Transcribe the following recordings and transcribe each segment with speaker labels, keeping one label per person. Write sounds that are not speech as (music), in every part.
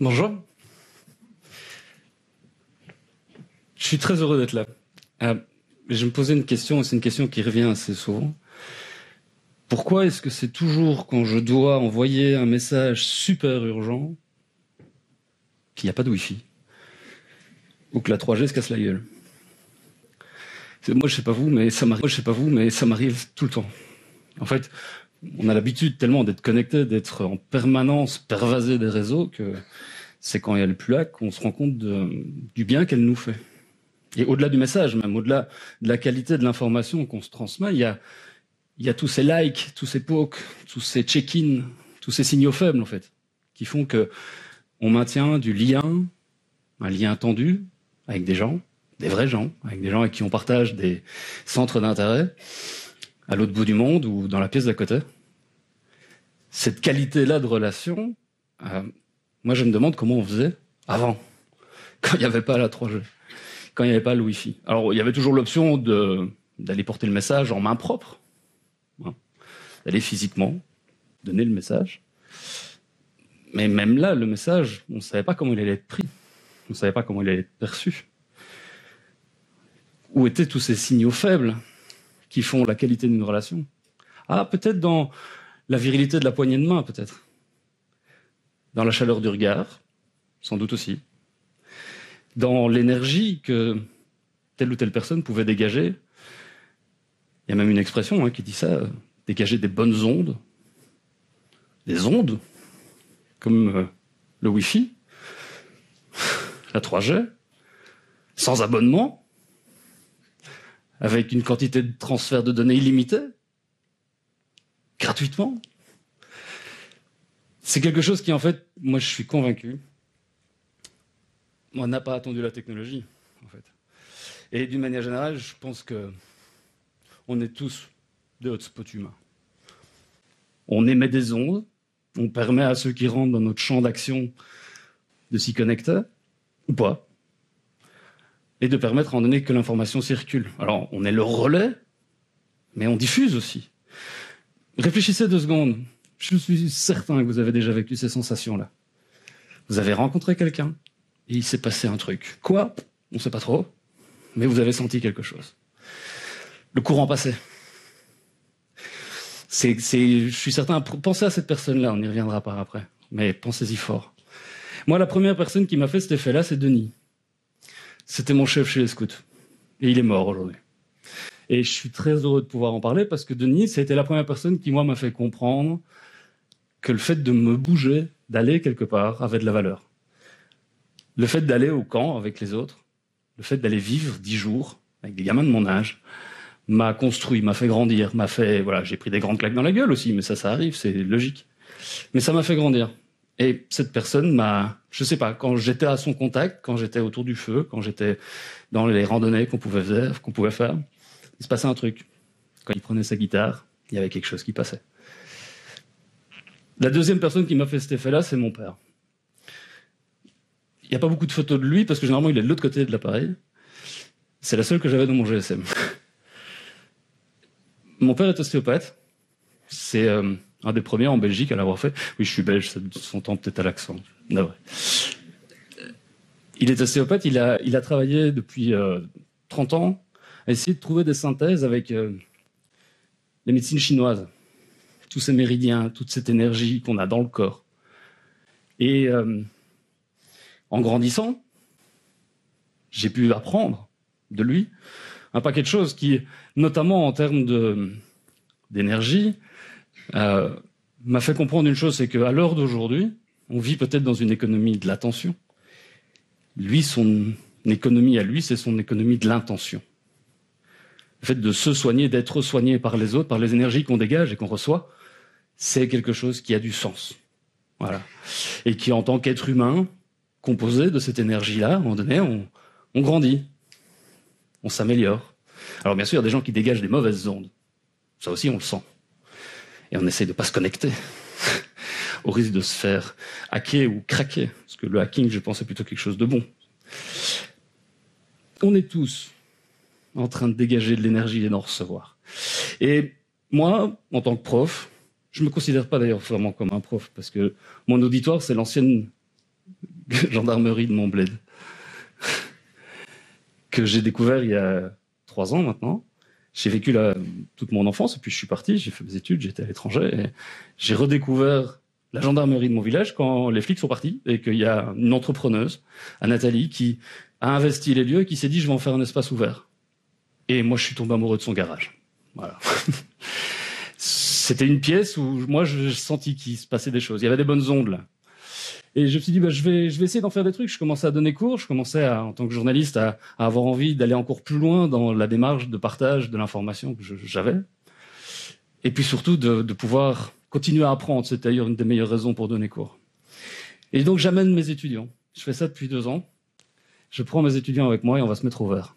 Speaker 1: Bonjour. Je suis très heureux d'être là. Euh, je me posais une question, et c'est une question qui revient assez souvent. Pourquoi est-ce que c'est toujours quand je dois envoyer un message super urgent qu'il n'y a pas de Wi-Fi ou que la 3G se casse la gueule? Moi, je je sais pas vous, mais ça m'arrive tout le temps. En fait, on a l'habitude tellement d'être connecté, d'être en permanence pervasé des réseaux que c'est quand elle est plus là qu'on se rend compte du bien qu'elle nous fait. Et au-delà du message, même au-delà de la qualité de l'information qu'on se transmet, il y a, il y a tous ces likes, tous ces pokes, tous ces check-in, tous ces signaux faibles en fait, qui font que on maintient du lien, un lien tendu avec des gens, des vrais gens, avec des gens avec qui on partage des centres d'intérêt à l'autre bout du monde ou dans la pièce d'à côté. Cette qualité-là de relation, euh, moi je me demande comment on faisait avant, quand il n'y avait pas la 3G, quand il n'y avait pas le Wi-Fi. Alors il y avait toujours l'option d'aller porter le message en main propre, hein, d'aller physiquement donner le message. Mais même là, le message, on ne savait pas comment il allait être pris, on ne savait pas comment il allait être perçu. Où étaient tous ces signaux faibles? Qui font la qualité d'une relation Ah, peut-être dans la virilité de la poignée de main, peut-être. Dans la chaleur du regard, sans doute aussi. Dans l'énergie que telle ou telle personne pouvait dégager. Il y a même une expression hein, qui dit ça, dégager des bonnes ondes. Des ondes, comme euh, le Wi-Fi, la 3G, sans abonnement, avec une quantité de transfert de données illimitée, gratuitement? C'est quelque chose qui, en fait, moi, je suis convaincu, on n'a pas attendu la technologie, en fait. Et d'une manière générale, je pense que on est tous des hotspots humains. On émet des ondes, on permet à ceux qui rentrent dans notre champ d'action de s'y connecter, ou pas et de permettre en donné que l'information circule. Alors, on est le relais, mais on diffuse aussi. Réfléchissez deux secondes. Je suis certain que vous avez déjà vécu ces sensations-là. Vous avez rencontré quelqu'un et il s'est passé un truc. Quoi? On ne sait pas trop, mais vous avez senti quelque chose. Le courant passait. C'est, je suis certain, pensez à cette personne-là, on y reviendra par après, mais pensez-y fort. Moi, la première personne qui m'a fait cet effet-là, c'est Denis. C'était mon chef chez les scouts. Et il est mort aujourd'hui. Et je suis très heureux de pouvoir en parler parce que Denis, c'était la première personne qui, moi, m'a fait comprendre que le fait de me bouger, d'aller quelque part, avait de la valeur. Le fait d'aller au camp avec les autres, le fait d'aller vivre dix jours avec des gamins de mon âge, m'a construit, m'a fait grandir, m'a fait, voilà, j'ai pris des grandes claques dans la gueule aussi, mais ça, ça arrive, c'est logique. Mais ça m'a fait grandir. Et cette personne m'a, je sais pas, quand j'étais à son contact, quand j'étais autour du feu, quand j'étais dans les randonnées qu'on pouvait faire, qu'on pouvait faire, il se passait un truc. Quand il prenait sa guitare, il y avait quelque chose qui passait. La deuxième personne qui m'a fait cet effet-là, c'est mon père. Il n'y a pas beaucoup de photos de lui parce que généralement il est de l'autre côté de l'appareil. C'est la seule que j'avais dans mon GSM. mon père est ostéopathe. C'est euh, un des premiers en Belgique à l'avoir fait. Oui, je suis belge, ça s'entend peut-être à l'accent. Il est ostéopathe, il a, il a travaillé depuis 30 euh, ans à essayer de trouver des synthèses avec euh, les médecines chinoises, tous ces méridiens, toute cette énergie qu'on a dans le corps. Et euh, en grandissant, j'ai pu apprendre de lui un paquet de choses qui, notamment en termes d'énergie, euh, m'a fait comprendre une chose, c'est qu'à l'heure d'aujourd'hui, on vit peut-être dans une économie de l'attention. Lui, son économie à lui, c'est son économie de l'intention. Le fait de se soigner, d'être soigné par les autres, par les énergies qu'on dégage et qu'on reçoit, c'est quelque chose qui a du sens. Voilà. Et qui, en tant qu'être humain, composé de cette énergie-là, à un moment donné, on, on grandit. On s'améliore. Alors, bien sûr, il y a des gens qui dégagent des mauvaises ondes. Ça aussi, on le sent et on essaye de pas se connecter (laughs) au risque de se faire hacker ou craquer. Parce que le hacking, je pense, est plutôt quelque chose de bon. On est tous en train de dégager de l'énergie et d'en recevoir. Et moi, en tant que prof, je me considère pas d'ailleurs vraiment comme un prof, parce que mon auditoire, c'est l'ancienne (laughs) gendarmerie de Montbled, (laughs) que j'ai découvert il y a trois ans maintenant. J'ai vécu là toute mon enfance, et puis je suis parti, j'ai fait mes études, j'étais à l'étranger, j'ai redécouvert la gendarmerie de mon village quand les flics sont partis, et qu'il y a une entrepreneuse, à Nathalie, qui a investi les lieux et qui s'est dit je vais en faire un espace ouvert. Et moi je suis tombé amoureux de son garage. Voilà. (laughs) C'était une pièce où moi je sentis qu'il se passait des choses. Il y avait des bonnes ondes. Et je me suis dit, bah, je vais, je vais essayer d'en faire des trucs. Je commençais à donner cours, je commençais à, en tant que journaliste à, avoir envie d'aller encore plus loin dans la démarche de partage de l'information que j'avais. Et puis surtout de, de pouvoir continuer à apprendre. C'est d'ailleurs une des meilleures raisons pour donner cours. Et donc j'amène mes étudiants. Je fais ça depuis deux ans. Je prends mes étudiants avec moi et on va se mettre au vert.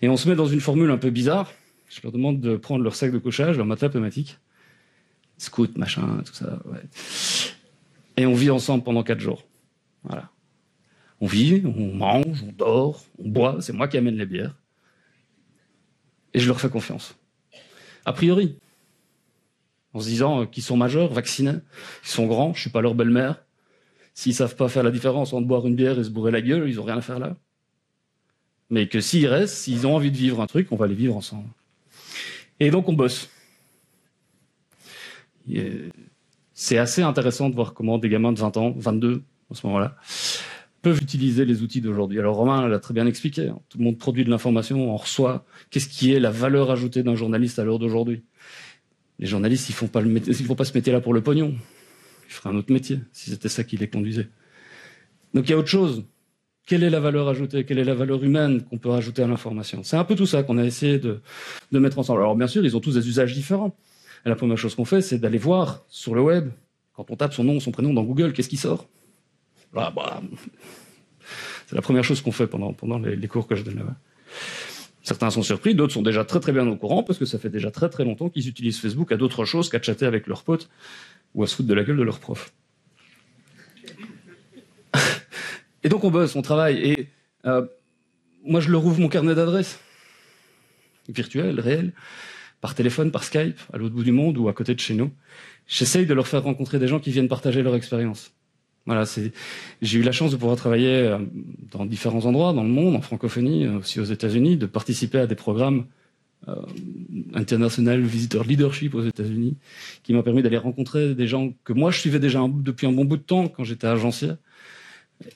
Speaker 1: Et on se met dans une formule un peu bizarre. Je leur demande de prendre leur sac de couchage, leur matelas pneumatique, scout, machin, tout ça. Ouais. Et on vit ensemble pendant quatre jours. Voilà. On vit, on mange, on dort, on boit. C'est moi qui amène les bières. Et je leur fais confiance. A priori. En se disant qu'ils sont majeurs, vaccinés, qu'ils sont grands, je suis pas leur belle-mère. S'ils savent pas faire la différence entre boire une bière et se bourrer la gueule, ils ont rien à faire là. Mais que s'ils restent, s'ils ont envie de vivre un truc, on va les vivre ensemble. Et donc on bosse c'est assez intéressant de voir comment des gamins de 20 ans, 22 en ce moment-là, peuvent utiliser les outils d'aujourd'hui. Alors Romain l'a très bien expliqué. Hein. Tout le monde produit de l'information, on reçoit. Qu'est-ce qui est la valeur ajoutée d'un journaliste à l'heure d'aujourd'hui Les journalistes, ils font pas font pas ce métier-là pour le pognon. Ils feraient un autre métier si c'était ça qui les conduisait. Donc il y a autre chose. Quelle est la valeur ajoutée? Quelle est la valeur humaine qu'on peut rajouter à l'information? C'est un peu tout ça qu'on a essayé de, de mettre ensemble. Alors bien sûr, ils ont tous des usages différents. La première chose qu'on fait, c'est d'aller voir sur le web, quand on tape son nom, son prénom dans Google, qu'est-ce qui sort? Là, bah, C'est la première chose qu'on fait pendant, les, cours que je donne là-bas. Certains sont surpris, d'autres sont déjà très très bien au courant, parce que ça fait déjà très très longtemps qu'ils utilisent Facebook à d'autres choses qu'à chatter avec leurs potes ou à se foutre de la gueule de leur prof. et donc on bosse, on travaille, et euh, moi je leur ouvre mon carnet d'adresses, virtuel, réel, par téléphone, par Skype, à l'autre bout du monde ou à côté de chez nous. J'essaye de leur faire rencontrer des gens qui viennent partager leur expérience. Voilà, c'est. J'ai eu la chance de pouvoir travailler euh, dans différents endroits dans le monde, en francophonie, euh, aussi aux États-Unis, de participer à des programmes euh, International Visitor Leadership aux États-Unis, qui m'a permis d'aller rencontrer des gens que moi je suivais déjà depuis un bon bout de temps quand j'étais agencier,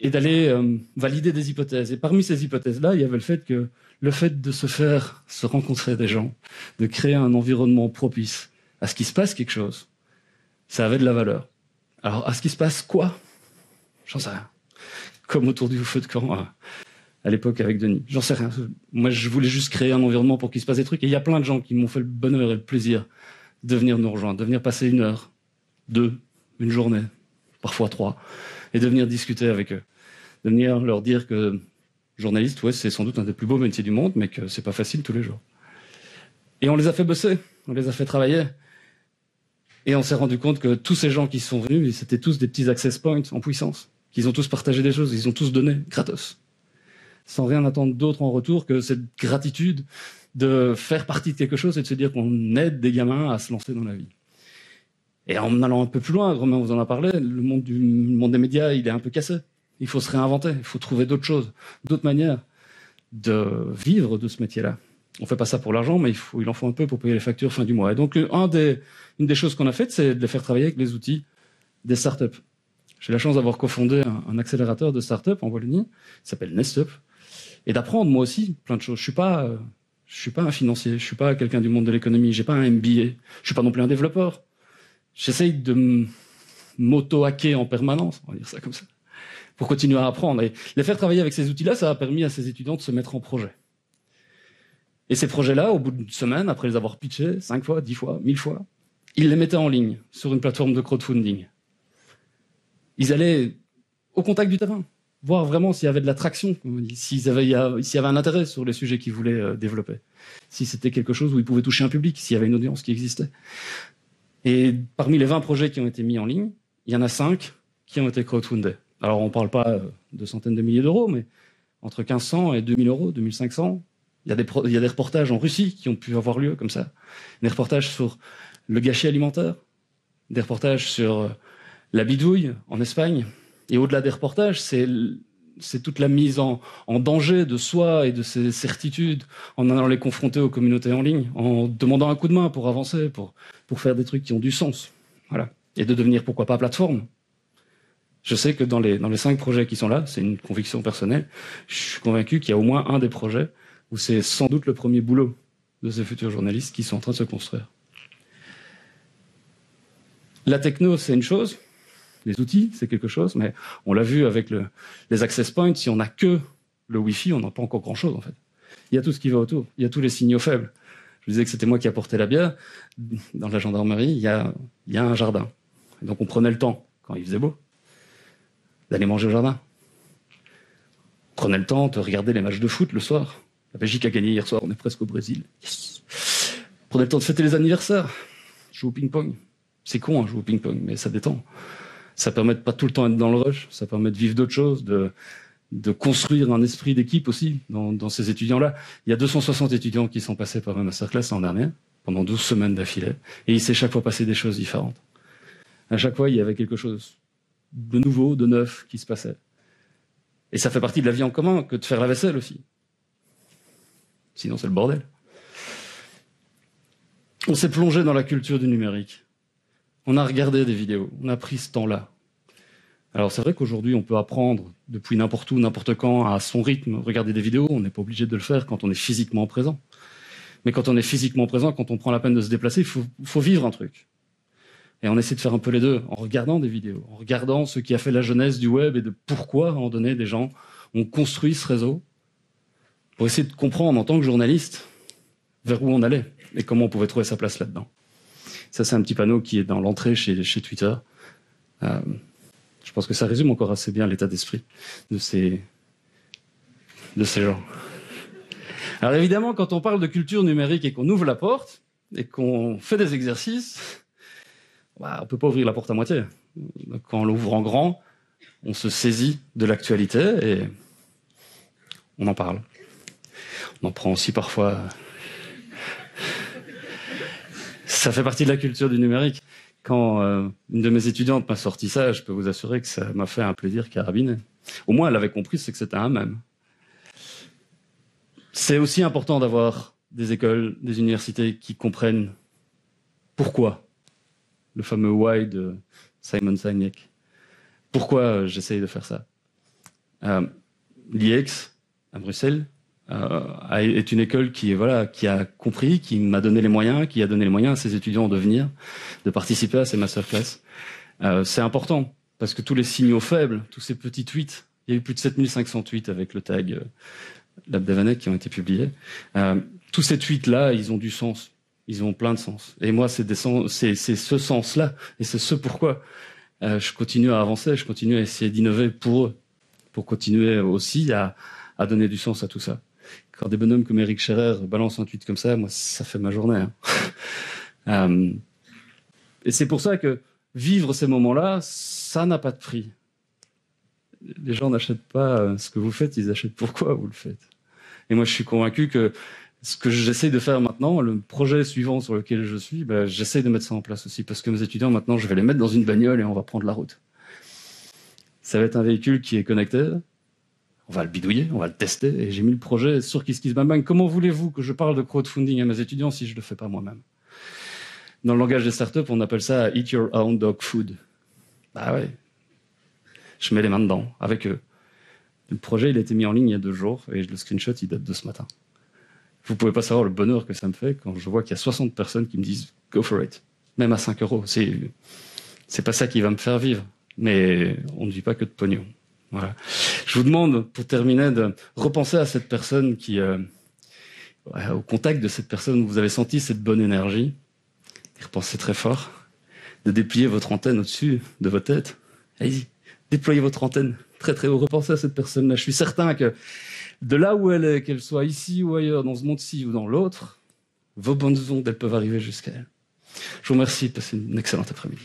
Speaker 1: et d'aller euh, valider des hypothèses. Et parmi ces hypothèses-là, il y avait le fait que le fait de se faire se rencontrer des gens, de créer un environnement propice à ce qu'il se passe quelque chose, ça avait de la valeur. Alors, à ce qu'il se passe quoi? J'en sais rien. Comme autour du feu de camp à, à l'époque avec Denis. J'en sais rien. Moi, je voulais juste créer un environnement pour qu'il se passe des trucs. Et il y a plein de gens qui m'ont fait le bonheur et le plaisir de venir nous rejoindre, de venir passer une heure, deux, une journée, parfois trois, et de venir discuter avec eux, de venir leur dire que journaliste, ouais, c'est sans doute un des plus beaux métiers du monde, mais que c'est pas facile tous les jours. Et on les a fait bosser, on les a fait travailler. Et on s'est rendu compte que tous ces gens qui sont venus, c'était tous des petits access points en puissance, qu'ils ont tous partagé des choses, ils ont tous donné gratos, sans rien attendre d'autre en retour que cette gratitude de faire partie de quelque chose et de se dire qu'on aide des gamins à se lancer dans la vie. Et en allant un peu plus loin, Romain vous en a parlé, le monde, du, monde des médias, il est un peu cassé. Il faut se réinventer, il faut trouver d'autres choses, d'autres manières de vivre de ce métier-là. On fait pas ça pour l'argent, mais il, faut, il en faut un peu pour payer les factures fin du mois. Et donc, des, une des choses qu'on a faites, c'est de les faire travailler avec les outils des startups. J'ai la chance d'avoir cofondé un, accélérateur de startups en Wallonie, qui s'appelle Nestup, et d'apprendre moi aussi plein de choses. Je suis je suis pas un financier, je suis pas quelqu'un du monde de l'économie, j'ai pas un MBA, je suis pas non plus un développeur. J'essaye de m'auto-hacker en permanence, on va dire ça comme ça pour continuer à apprendre. Et les faire travailler avec ces outils-là, ça a permis à ces étudiants de se mettre en projet. Et ces projets-là, au bout d'une semaine, après les avoir pitchés cinq fois, dix fois, mille fois, ils les mettaient en ligne sur une plateforme de crowdfunding. Ils allaient au contact du terrain, voir vraiment s'il y avait de l'attraction, s'il y avait un intérêt sur les sujets qu'ils voulaient euh, développer, si c'était quelque chose où ils pouvaient toucher un public, s'il y avait une audience qui existait. Et parmi les 20 projets qui ont été mis en ligne, il y en a cinq qui ont été crowdfundés. Alors, on ne parle pas de centaines de milliers d'euros, mais entre 1500 et 2000 euros, 2500. Il y, a il y a des reportages en Russie qui ont pu avoir lieu comme ça. Des reportages sur le gâchis alimentaire. Des reportages sur la bidouille en Espagne. Et au-delà des reportages, c'est c'est toute la mise en, danger de soi et de ses certitudes en allant les confronter aux communautés en ligne, en demandant un coup de main pour avancer, pour, pour faire des trucs qui ont du sens. Voilà. Et de devenir, pourquoi pas, plateforme. Je sais que dans les, dans les cinq projets qui sont là, c'est une conviction personnelle, je suis convaincu qu'il y a au moins un des projets où c'est sans doute le premier boulot de ces futurs journalistes qui sont en train de se construire. La techno, c'est une chose, les outils, c'est quelque chose, mais on l'a vu avec le, les access points, si on n'a que le Wi-Fi, on n'a pas encore grand-chose en fait. Il y a tout ce qui va autour, il y a tous les signaux faibles. Je disais que c'était moi qui apportais la bière. Dans la gendarmerie, il y a, un jardin. Donc on prenait le temps, quand il faisait beau, d'aller manger au jardin. On prenait le temps de regarder les matchs de foot le soir. La Belgique a gagné hier soir, on est presque au Brésil. Prenait le temps de fêter les anniversaires, jouer au ping-pong. C'est con, hein, jouer au ping-pong, mais ça détend. Ça permet de pas tout le temps être dans le rush. Ça permet de vivre d'autres choses, de, de construire un esprit d'équipe aussi dans, dans ces étudiants-là. Il y a 260 étudiants qui sont passés par ma masterclass l'an dernier, pendant 12 semaines d'affilée, et il s'est chaque fois passé des choses différentes. À chaque fois, il y avait quelque chose de nouveau, de neuf qui se passait. Et ça fait partie de la vie en commun que de faire la vaisselle aussi. Sinon, c'est le bordel. On s'est plongé dans la culture du numérique. On a regardé des vidéos, on a pris ce temps-là. Alors c'est vrai qu'aujourd'hui on peut apprendre depuis n'importe où, n'importe quand, à son rythme, regarder des vidéos, on n'est pas obligé de le faire quand on est physiquement présent. Mais quand on est physiquement présent, quand on prend la peine de se déplacer, il faut, vivre un truc. Et on essaie de faire un peu les deux, en regardant des vidéos, en regardant ce qui a fait la jeunesse du web et de pourquoi, à un moment donné, des gens ont construit ce réseau, pour essayer de comprendre en tant que journaliste vers où on allait et comment on pouvait trouver sa place là-dedans. Ça, c'est un petit panneau qui est dans l'entrée chez, Twitter. Euh, je pense que ça résume encore assez bien l'état d'esprit de ces, de ces gens. Alors évidemment, quand on parle de culture numérique et qu'on ouvre la porte et qu'on fait des exercices, bah, on peut pas ouvrir la porte à moitié. Quand on l'ouvre en grand, on se saisit de l'actualité et on en parle. On en prend aussi parfois ça fait partie de la culture du numérique. Quand euh, une de mes étudiantes m'a sorti ça, je peux vous assurer que ça m'a fait un plaisir carabiné. Au moins, elle avait compris c'est que c'était un même. C'est aussi important d'avoir des écoles, des universités qui comprennent pourquoi. Le fameux why de Simon Sinek. Pourquoi j'essaye de faire ça euh, L'IEX, à Bruxelles, euh, est une école qui voilà qui a compris, qui m'a donné les moyens, qui a donné les moyens à ses étudiants de venir, de participer à ces masterclass. Euh, c'est important parce que tous les signaux faibles, tous ces petits tweets, il y a eu plus de 7500 tweets avec le tag euh, qui ont été publiés. Euh, tous ces tweets là, ils ont du sens, ils ont plein de sens. Et moi, c'est ce sens là et c'est ce pourquoi euh, je continue à avancer, je continue à essayer d'innover pour eux, pour continuer aussi à, à donner du sens à tout ça quand des bonhommes comme Eric Scherer balancent un tweet comme ça, moi, ça fait ma journée. Hein. (laughs) euh, et c'est pour ça que vivre ces moments-là, ça n'a pas de prix. Les gens n'achètent pas euh, ce que vous faites, ils achètent pourquoi vous le faites. Et moi, je suis convaincu que ce que j'essaie de faire maintenant, le projet suivant sur lequel je suis, ben, j'essaie de mettre ça en place aussi. Parce que mes étudiants, maintenant, je vais les mettre dans une bagnole et on va prendre la route. Ça va être un véhicule qui est connecté, on va le bidouiller, on va le tester. Et j'ai mis le projet sur KissKissBangBang. Comment voulez-vous que je parle de crowdfunding à mes étudiants si je ne le fais pas moi-même? Dans le langage des startups, on appelle ça Eat Your Own Dog Food. Bah ouais. Je mets les mains dedans, avec eux. Le projet, il a été mis en ligne il y a deux jours, et le screenshot, il date de ce matin. Vous pouvez pas savoir le bonheur que ça me fait quand je vois qu'il y a 60 personnes qui me disent « go for it », même à 5 euros. C'est, c'est pas ça qui va me faire vivre. Mais on ne vit pas que de pognon. Voilà. Je vous demande, pour terminer, de repenser à cette personne qui, euh, au contact de cette personne, vous avez senti cette bonne énergie, y repenser très fort, de déplier votre antenne au-dessus de votre tête. Allez-y, déployez votre antenne très très haut. Repensez à cette personne-là. Je suis certain que de là où elle est, qu'elle soit ici ou ailleurs, dans ce monde-ci ou dans l'autre, vos bonnes ondes, elles peuvent arriver jusqu'à elle. Je vous remercie. Passez une excellente après-midi.